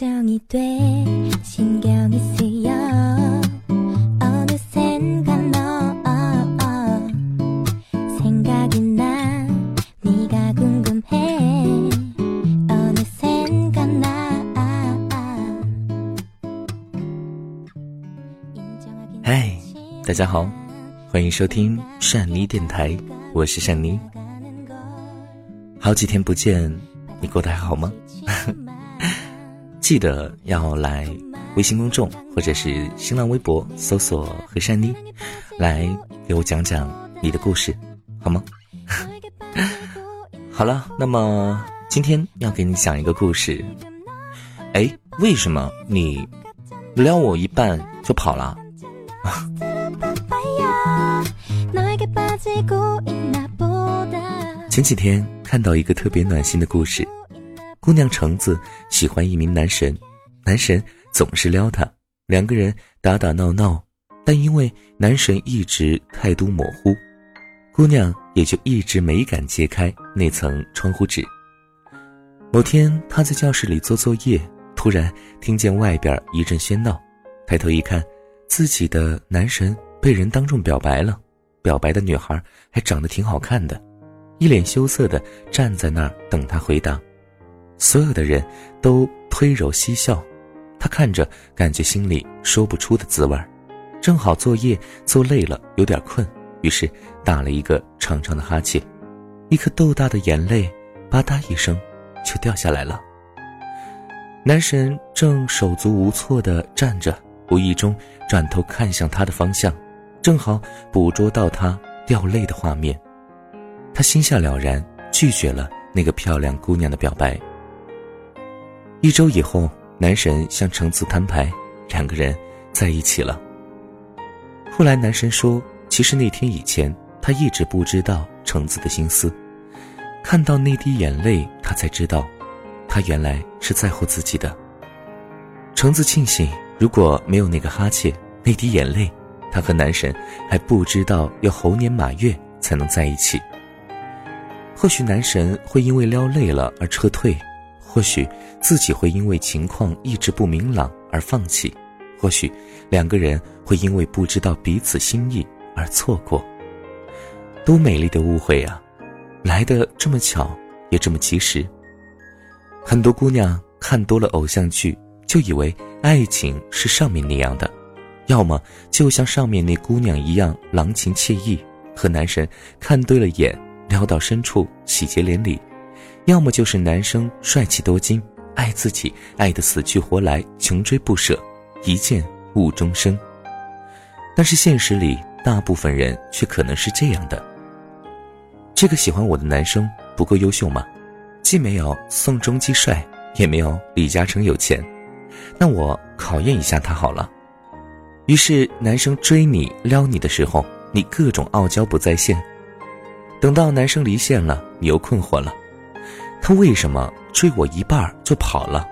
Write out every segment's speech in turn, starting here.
嗨，大家好，欢迎收听善妮电台，我是善妮。好几天不见，你过得还好吗？记得要来微信公众或者是新浪微博搜索“和善妮”，来给我讲讲你的故事，好吗？好了，那么今天要给你讲一个故事。哎，为什么你撩我一半就跑了？前几天看到一个特别暖心的故事，姑娘橙子喜欢一名男神，男神总是撩她，两个人打打闹闹，但因为男神一直态度模糊，姑娘也就一直没敢揭开那层窗户纸。某天她在教室里做作业，突然听见外边一阵喧闹，抬头一看，自己的男神被人当众表白了。表白的女孩还长得挺好看的，一脸羞涩的站在那儿等他回答。所有的人都推揉嬉笑，他看着感觉心里说不出的滋味儿正好作业做累了，有点困，于是打了一个长长的哈欠，一颗豆大的眼泪吧嗒一声就掉下来了。男神正手足无措的站着，无意中转头看向他的方向。正好捕捉到他掉泪的画面，他心下了然，拒绝了那个漂亮姑娘的表白。一周以后，男神向橙子摊牌，两个人在一起了。后来男神说，其实那天以前他一直不知道橙子的心思，看到那滴眼泪，他才知道，他原来是在乎自己的。橙子庆幸，如果没有那个哈欠，那滴眼泪。他和男神还不知道要猴年马月才能在一起。或许男神会因为撩累了而撤退，或许自己会因为情况一直不明朗而放弃，或许两个人会因为不知道彼此心意而错过。多美丽的误会啊，来的这么巧，也这么及时。很多姑娘看多了偶像剧，就以为爱情是上面那样的。要么就像上面那姑娘一样郎情妾意，和男神看对了眼，撩到深处喜结连理；要么就是男生帅气多金，爱自己爱得死去活来，穷追不舍，一见误终生。但是现实里，大部分人却可能是这样的：这个喜欢我的男生不够优秀吗？既没有宋仲基帅，也没有李嘉诚有钱，那我考验一下他好了。于是，男生追你、撩你的时候，你各种傲娇不在线。等到男生离线了，你又困惑了，他为什么追我一半就跑了？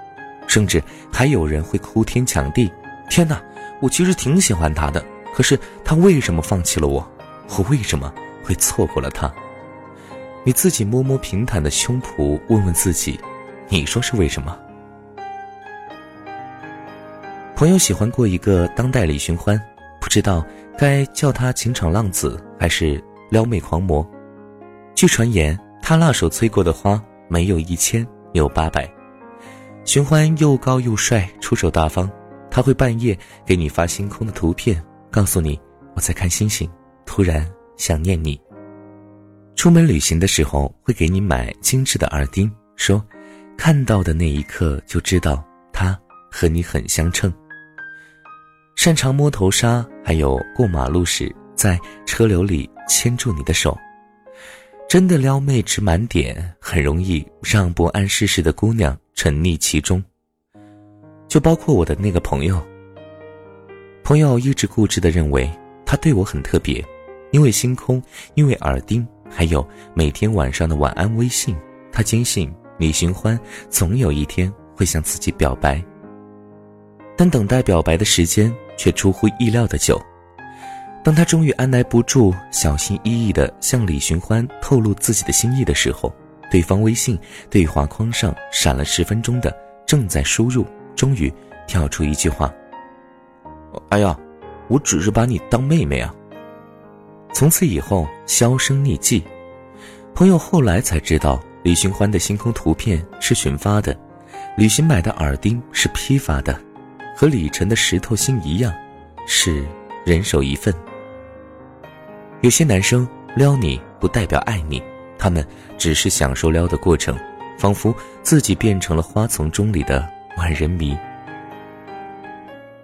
甚至还有人会哭天抢地：“天哪，我其实挺喜欢他的，可是他为什么放弃了我？我为什么会错过了他？”你自己摸摸平坦的胸脯，问问自己，你说是为什么？朋友喜欢过一个当代李寻欢，不知道该叫他情场浪子还是撩妹狂魔。据传言，他辣手催过的花没有一千，有八百。寻欢又高又帅，出手大方，他会半夜给你发星空的图片，告诉你我在看星星，突然想念你。出门旅行的时候会给你买精致的耳钉，说看到的那一刻就知道他和你很相称。擅长摸头杀，还有过马路时在车流里牵住你的手，真的撩妹值满点，很容易让不谙世事的姑娘沉溺其中。就包括我的那个朋友。朋友一直固执的认为他对我很特别，因为星空，因为耳钉，还有每天晚上的晚安微信。他坚信李寻欢总有一天会向自己表白。但等待表白的时间。却出乎意料的久。当他终于按耐不住，小心翼翼地向李寻欢透露自己的心意的时候，对方微信对话框上闪了十分钟的“正在输入”终于跳出一句话：“哎呀，我只是把你当妹妹啊。”从此以后销声匿迹。朋友后来才知道，李寻欢的星空图片是群发的，李寻买的耳钉是批发的，和李晨的石头心一样，是人手一份。有些男生撩你不代表爱你，他们只是享受撩的过程，仿佛自己变成了花丛中里的万人迷。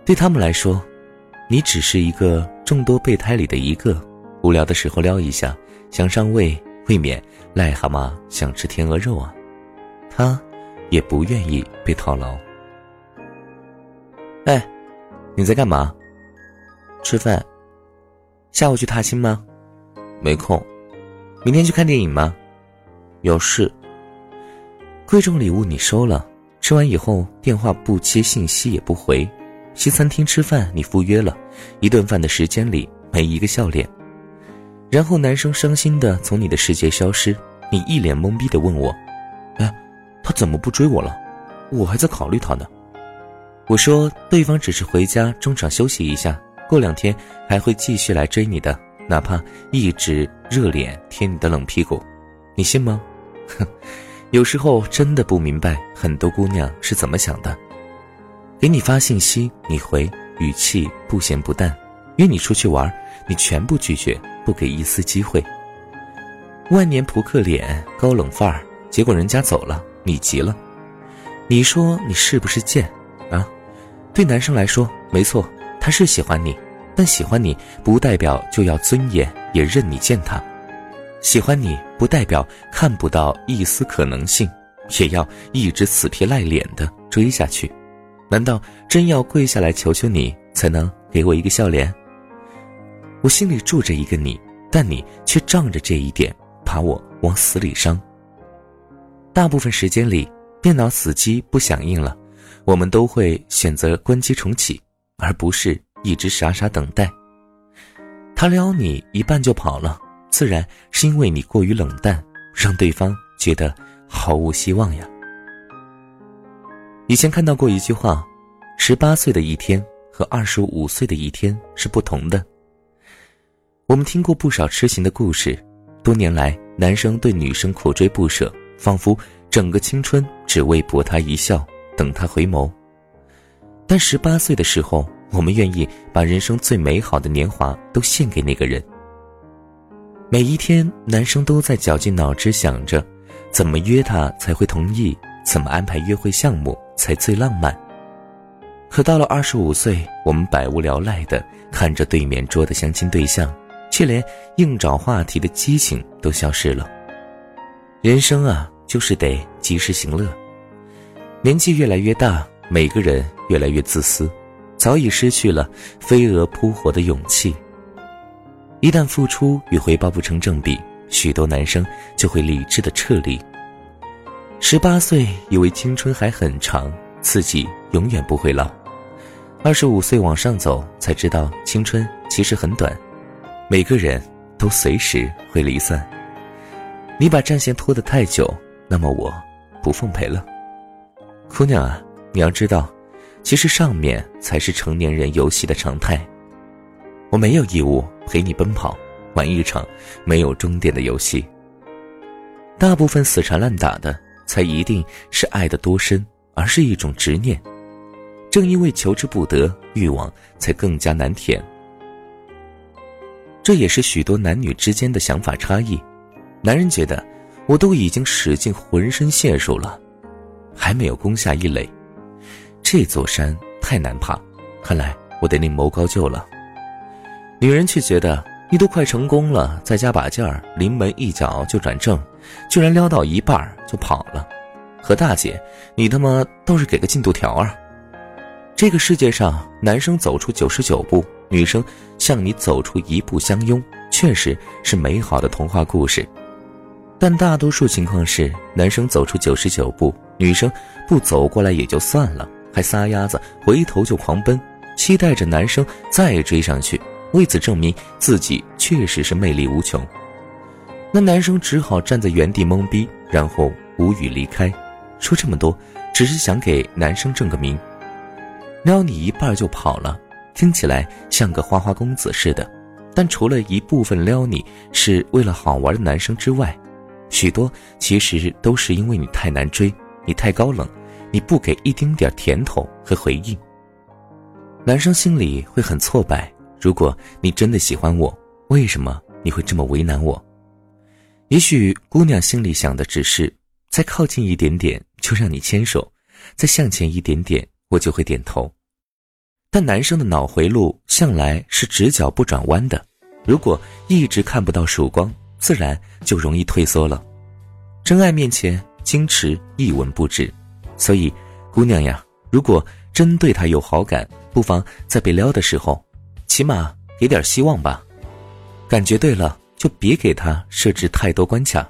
对他们来说，你只是一个众多备胎里的一个。无聊的时候撩一下，想上位，未免癞蛤蟆想吃天鹅肉啊！他也不愿意被套牢。哎，你在干嘛？吃饭。下午去踏青吗？没空。明天去看电影吗？有事。贵重礼物你收了，吃完以后电话不接，信息也不回。西餐厅吃饭你赴约了，一顿饭的时间里没一个笑脸。然后男生伤心的从你的世界消失，你一脸懵逼的问我：“哎，他怎么不追我了？我还在考虑他呢。”我说：“对方只是回家中场休息一下，过两天还会继续来追你的，哪怕一直热脸贴你的冷屁股，你信吗？”哼，有时候真的不明白很多姑娘是怎么想的。给你发信息，你回语气不咸不淡；约你出去玩，你全部拒绝。不给一丝机会。万年扑克脸，高冷范儿，结果人家走了，你急了。你说你是不是贱啊？对男生来说，没错，他是喜欢你，但喜欢你不代表就要尊严，也任你践踏。喜欢你不代表看不到一丝可能性，也要一直死皮赖脸的追下去。难道真要跪下来求求你，才能给我一个笑脸？我心里住着一个你，但你却仗着这一点把我往死里伤。大部分时间里，电脑死机不响应了，我们都会选择关机重启，而不是一直傻傻等待。他撩你一半就跑了，自然是因为你过于冷淡，让对方觉得毫无希望呀。以前看到过一句话：十八岁的一天和二十五岁的一天是不同的。我们听过不少痴情的故事，多年来，男生对女生苦追不舍，仿佛整个青春只为博她一笑，等她回眸。但十八岁的时候，我们愿意把人生最美好的年华都献给那个人。每一天，男生都在绞尽脑汁想着，怎么约她才会同意，怎么安排约会项目才最浪漫。可到了二十五岁，我们百无聊赖的看着对面桌的相亲对象。却连硬找话题的激情都消失了。人生啊，就是得及时行乐。年纪越来越大，每个人越来越自私，早已失去了飞蛾扑火的勇气。一旦付出与回报不成正比，许多男生就会理智的撤离。十八岁以为青春还很长，自己永远不会老；二十五岁往上走，才知道青春其实很短。每个人都随时会离散。你把战线拖得太久，那么我不奉陪了。姑娘啊，你要知道，其实上面才是成年人游戏的常态。我没有义务陪你奔跑，玩一场没有终点的游戏。大部分死缠烂打的，才一定是爱的多深，而是一种执念。正因为求之不得，欲望才更加难填。这也是许多男女之间的想法差异。男人觉得，我都已经使尽浑身解数了，还没有攻下一垒，这座山太难爬，看来我得另谋高就了。女人却觉得，你都快成功了，再加把劲儿，临门一脚就转正，居然撩到一半就跑了。何大姐，你他妈倒是给个进度条啊！这个世界上，男生走出九十九步。女生向你走出一步相拥，确实是美好的童话故事，但大多数情况是，男生走出九十九步，女生不走过来也就算了，还撒丫子回头就狂奔，期待着男生再追上去，为此证明自己确实是魅力无穷。那男生只好站在原地懵逼，然后无语离开。说这么多，只是想给男生证个名，撩你一半就跑了，听起来像个花花公子似的。但除了一部分撩你是为了好玩的男生之外，许多其实都是因为你太难追，你太高冷，你不给一丁点甜头和回应。男生心里会很挫败。如果你真的喜欢我，为什么你会这么为难我？也许姑娘心里想的只是再靠近一点点就让你牵手，再向前一点点我就会点头。但男生的脑回路向来是直角不转弯的，如果一直看不到曙光，自然就容易退缩了。真爱面前，矜持一文不值。所以，姑娘呀，如果真对他有好感，不妨在被撩的时候，起码给点希望吧。感觉对了，就别给他设置太多关卡，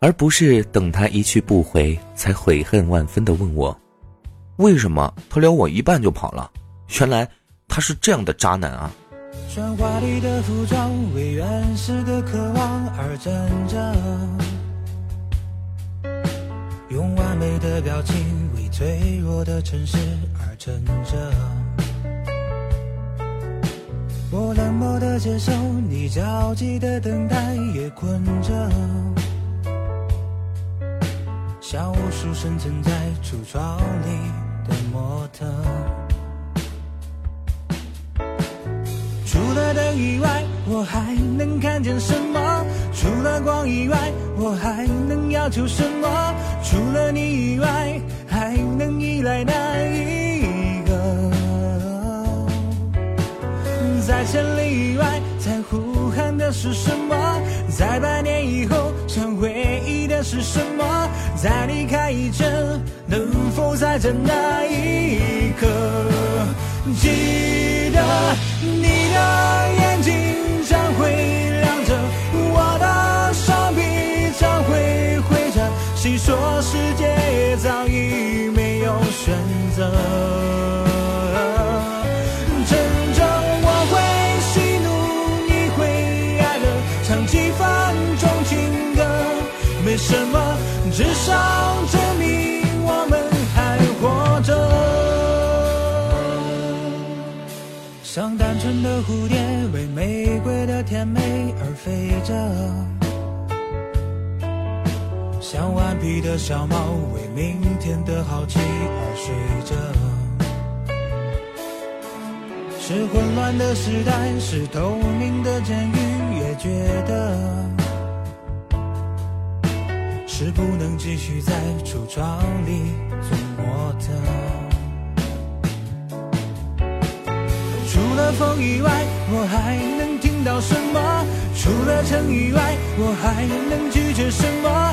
而不是等他一去不回，才悔恨万分的问我。为什么他撩我一半就跑了？原来他是这样的渣男啊！穿华丽的服装，为原始的渴望而挣扎，用完美的表情为脆弱的城市而撑着。我冷漠的接受，你焦急的等待，也困着。像无数生存在橱窗里的模特，除了灯以外，我还能看见什么？除了光以外，我还能要求什么？除了你以外，还能依赖哪一个？在千里以外，在呼喊的是什么？在百年以后，想回忆的是什么？在离开以前，能否在这那一刻，记得你的眼睛将会亮着，我的谁说世界早已没有选择。趁着我会喜怒你会哀乐唱几分钟情歌没什么至少证明我们还活着。像单纯的蝴蝶为玫瑰的甜美而飞着。像顽皮的小猫，为明天的好奇而睡着。是混乱的时代，是透明的监狱，也觉得。是不能继续在橱窗里做模特。除了风以外，我还能听到什么？除了尘以外，我还能拒绝什么？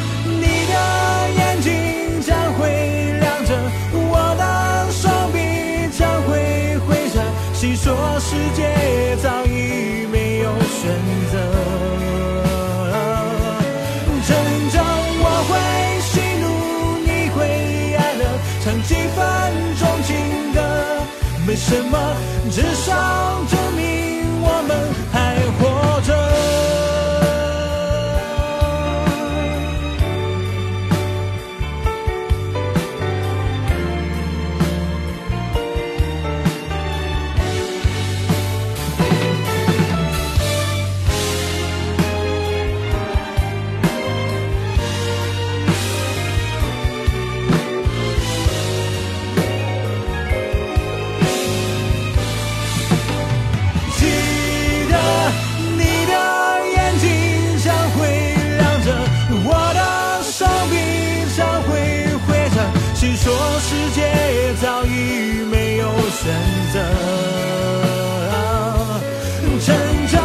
选择。成长我会喜怒，你会哀乐，唱几分钟情歌，没什么。至少成长。